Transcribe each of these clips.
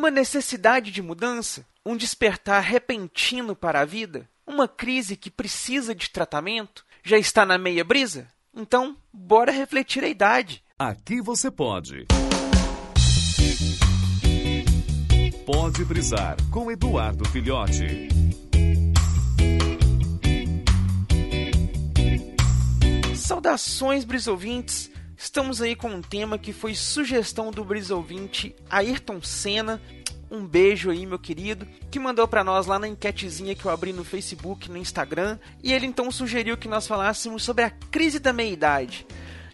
Uma necessidade de mudança? Um despertar repentino para a vida? Uma crise que precisa de tratamento? Já está na meia brisa? Então, bora refletir a idade. Aqui você pode. Pode brisar com Eduardo Filhote. Saudações, brisouvintes! Estamos aí com um tema que foi sugestão do brisouvinte Ayrton Senna. Um beijo aí, meu querido, que mandou para nós lá na enquetezinha que eu abri no Facebook, no Instagram, e ele então sugeriu que nós falássemos sobre a crise da meia-idade.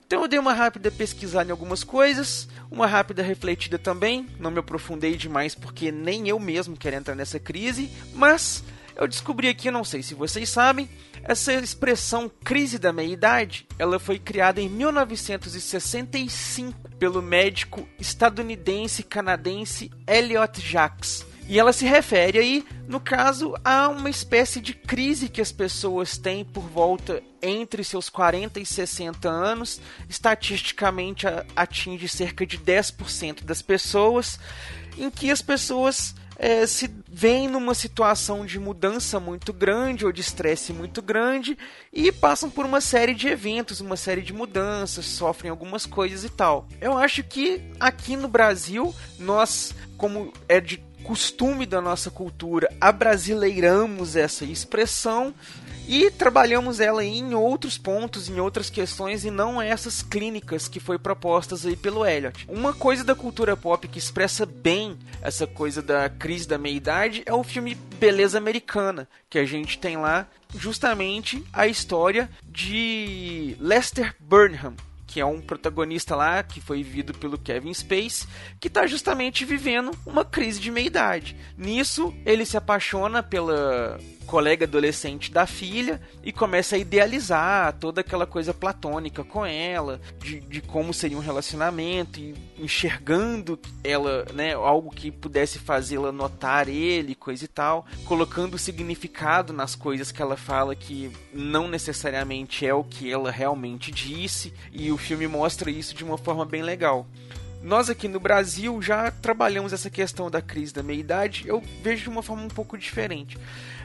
Então eu dei uma rápida pesquisada em algumas coisas, uma rápida refletida também, não me aprofundei demais porque nem eu mesmo quero entrar nessa crise, mas eu descobri aqui, não sei se vocês sabem, essa expressão crise da meia-idade, ela foi criada em 1965 pelo médico estadunidense canadense Elliot Jacques. E ela se refere aí, no caso, a uma espécie de crise que as pessoas têm por volta entre seus 40 e 60 anos. Estatisticamente atinge cerca de 10% das pessoas, em que as pessoas é, se veem numa situação de mudança muito grande ou de estresse muito grande e passam por uma série de eventos, uma série de mudanças, sofrem algumas coisas e tal. Eu acho que aqui no Brasil, nós, como é de costume da nossa cultura, abrasileiramos essa expressão e trabalhamos ela em outros pontos, em outras questões e não essas clínicas que foi propostas aí pelo Elliot. Uma coisa da cultura pop que expressa bem essa coisa da crise da meia-idade é o filme Beleza Americana, que a gente tem lá justamente a história de Lester Burnham, que é um protagonista lá, que foi vivido pelo Kevin Space, que está justamente vivendo uma crise de meia-idade. Nisso, ele se apaixona pela colega adolescente da filha e começa a idealizar toda aquela coisa platônica com ela, de, de como seria um relacionamento, e enxergando ela, né, algo que pudesse fazê-la notar ele, coisa e tal, colocando significado nas coisas que ela fala que não necessariamente é o que ela realmente disse, e o filme mostra isso de uma forma bem legal. Nós aqui no Brasil já trabalhamos essa questão da crise da meia-idade, eu vejo de uma forma um pouco diferente.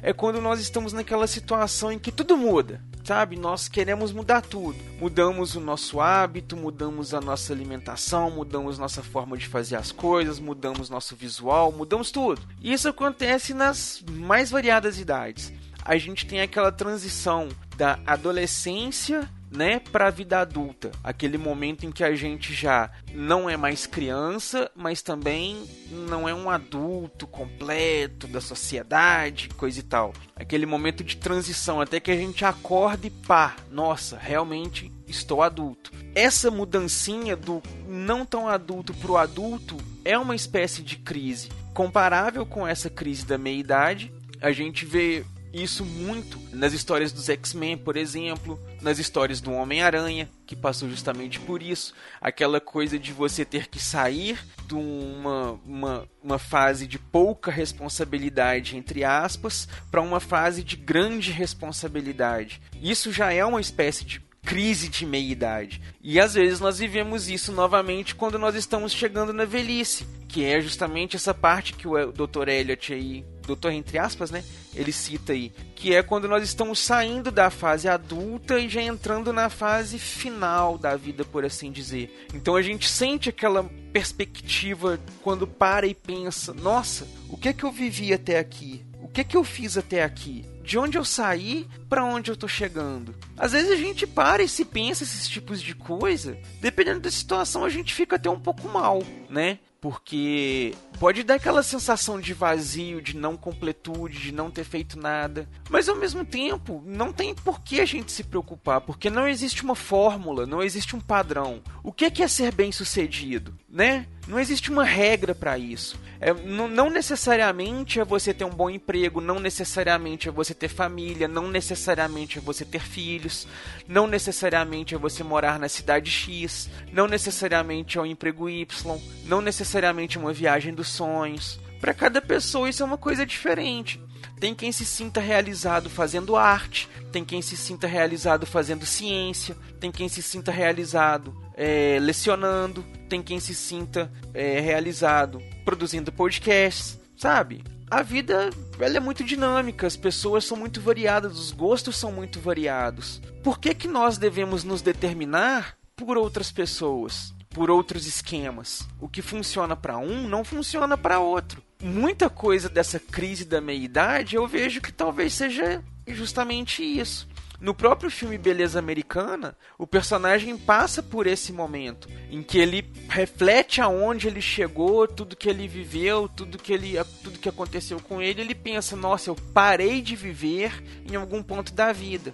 É quando nós estamos naquela situação em que tudo muda, sabe? Nós queremos mudar tudo. Mudamos o nosso hábito, mudamos a nossa alimentação, mudamos nossa forma de fazer as coisas, mudamos nosso visual, mudamos tudo. Isso acontece nas mais variadas idades. A gente tem aquela transição da adolescência né, para a vida adulta, aquele momento em que a gente já não é mais criança, mas também não é um adulto completo da sociedade, coisa e tal. Aquele momento de transição até que a gente acorda e pá, nossa, realmente estou adulto. Essa mudancinha do não tão adulto pro adulto é uma espécie de crise comparável com essa crise da meia-idade. A gente vê isso muito nas histórias dos X-Men, por exemplo, nas histórias do Homem-Aranha, que passou justamente por isso. Aquela coisa de você ter que sair de uma, uma, uma fase de pouca responsabilidade, entre aspas, para uma fase de grande responsabilidade. Isso já é uma espécie de crise de meia-idade. E às vezes nós vivemos isso novamente quando nós estamos chegando na velhice, que é justamente essa parte que o Dr. Elliot aí, doutor entre aspas, né? Ele cita aí, que é quando nós estamos saindo da fase adulta e já entrando na fase final da vida, por assim dizer. Então a gente sente aquela perspectiva quando para e pensa: nossa, o que é que eu vivi até aqui? O que é que eu fiz até aqui? de onde eu saí para onde eu tô chegando. Às vezes a gente para e se pensa esses tipos de coisa, dependendo da situação a gente fica até um pouco mal, né? Porque pode dar aquela sensação de vazio, de não completude, de não ter feito nada. Mas ao mesmo tempo, não tem por que a gente se preocupar, porque não existe uma fórmula, não existe um padrão. O que é ser bem sucedido, né? Não existe uma regra para isso. É, não necessariamente é você ter um bom emprego, não necessariamente é você ter família, não necessariamente é você ter filhos, não necessariamente é você morar na cidade X, não necessariamente é um emprego Y, não necessariamente é uma viagem dos sonhos. Para cada pessoa isso é uma coisa diferente. Tem quem se sinta realizado fazendo arte, tem quem se sinta realizado fazendo ciência, tem quem se sinta realizado é, lecionando, tem quem se sinta é, realizado produzindo podcasts, sabe? A vida ela é muito dinâmica, as pessoas são muito variadas, os gostos são muito variados. Por que, que nós devemos nos determinar por outras pessoas? por outros esquemas. O que funciona para um não funciona para outro. Muita coisa dessa crise da meia-idade eu vejo que talvez seja justamente isso. No próprio filme Beleza Americana, o personagem passa por esse momento em que ele reflete aonde ele chegou, tudo que ele viveu, tudo que ele, tudo que aconteceu com ele, ele pensa: "Nossa, eu parei de viver em algum ponto da vida".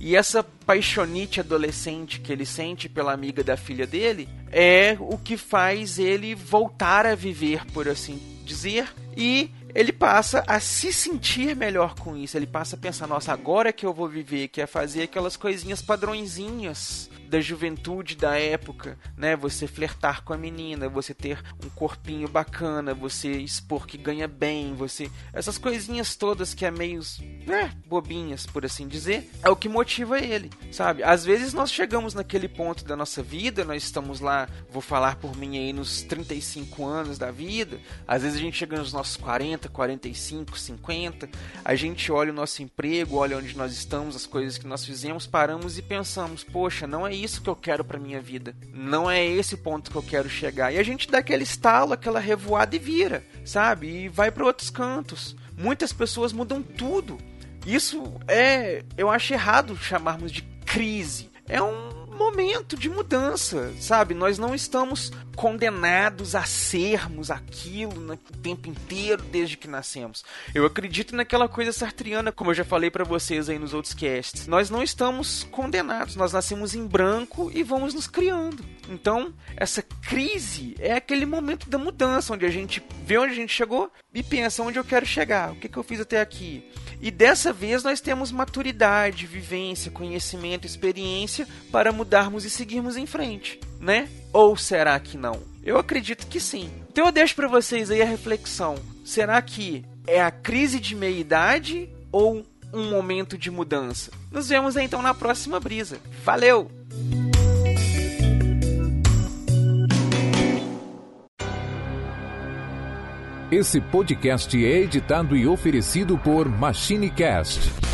E essa paixonite adolescente que ele sente pela amiga da filha dele é o que faz ele voltar a viver, por assim dizer, e ele passa a se sentir melhor com isso. Ele passa a pensar: nossa, agora que eu vou viver, que é fazer aquelas coisinhas padrõezinhas da juventude da época, né? Você flertar com a menina, você ter um corpinho bacana, você expor que ganha bem, você essas coisinhas todas que é meio, né, bobinhas, por assim dizer, é o que motiva ele, sabe? Às vezes nós chegamos naquele ponto da nossa vida, nós estamos lá, vou falar por mim aí nos 35 anos da vida, às vezes a gente chega nos nossos 40, 45, 50, a gente olha o nosso emprego, olha onde nós estamos, as coisas que nós fizemos, paramos e pensamos, poxa, não é isso que eu quero para minha vida. Não é esse ponto que eu quero chegar. E a gente dá aquele estalo, aquela revoada e vira, sabe? E vai para outros cantos. Muitas pessoas mudam tudo. Isso é, eu acho errado chamarmos de crise. É um momento de mudança, sabe? Nós não estamos condenados a sermos aquilo o tempo inteiro desde que nascemos. Eu acredito naquela coisa sartriana, como eu já falei para vocês aí nos outros casts. Nós não estamos condenados, nós nascemos em branco e vamos nos criando. Então, essa crise é aquele momento da mudança, onde a gente vê onde a gente chegou e pensa onde eu quero chegar, o que, que eu fiz até aqui. E dessa vez nós temos maturidade, vivência, conhecimento, experiência para mudarmos e seguirmos em frente, né? Ou será que não? Eu acredito que sim. Então eu deixo para vocês aí a reflexão. Será que é a crise de meia-idade ou um momento de mudança? Nos vemos então na próxima brisa. Valeu! Esse podcast é editado e oferecido por MachineCast